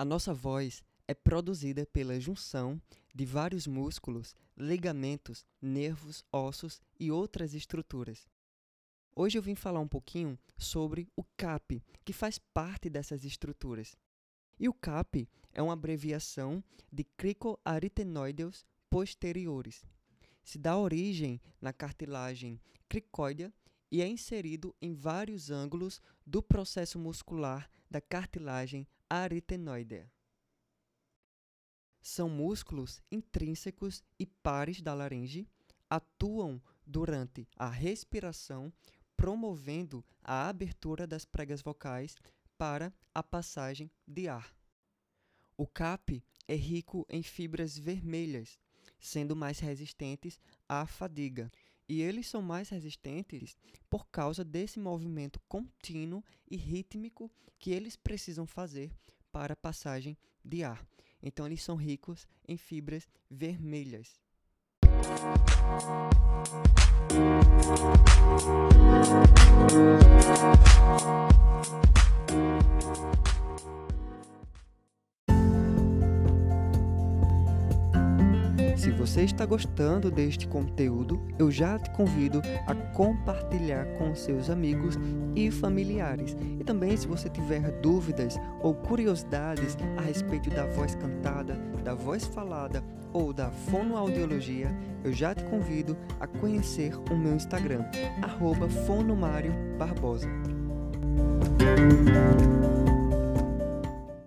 A nossa voz é produzida pela junção de vários músculos, ligamentos, nervos, ossos e outras estruturas. Hoje eu vim falar um pouquinho sobre o CAP, que faz parte dessas estruturas. E o CAP é uma abreviação de cricoaritenoideus posteriores. Se dá origem na cartilagem cricóidea e é inserido em vários ângulos do processo muscular da cartilagem aritenoidea. São músculos intrínsecos e pares da laringe, atuam durante a respiração, promovendo a abertura das pregas vocais para a passagem de ar. O CAP é rico em fibras vermelhas, sendo mais resistentes à fadiga e eles são mais resistentes por causa desse movimento contínuo e rítmico que eles precisam fazer para a passagem de ar. Então, eles são ricos em fibras vermelhas. Se você está gostando deste conteúdo, eu já te convido a compartilhar com seus amigos e familiares. E também, se você tiver dúvidas ou curiosidades a respeito da voz cantada, da voz falada ou da fonoaudiologia, eu já te convido a conhecer o meu Instagram, arroba Barbosa.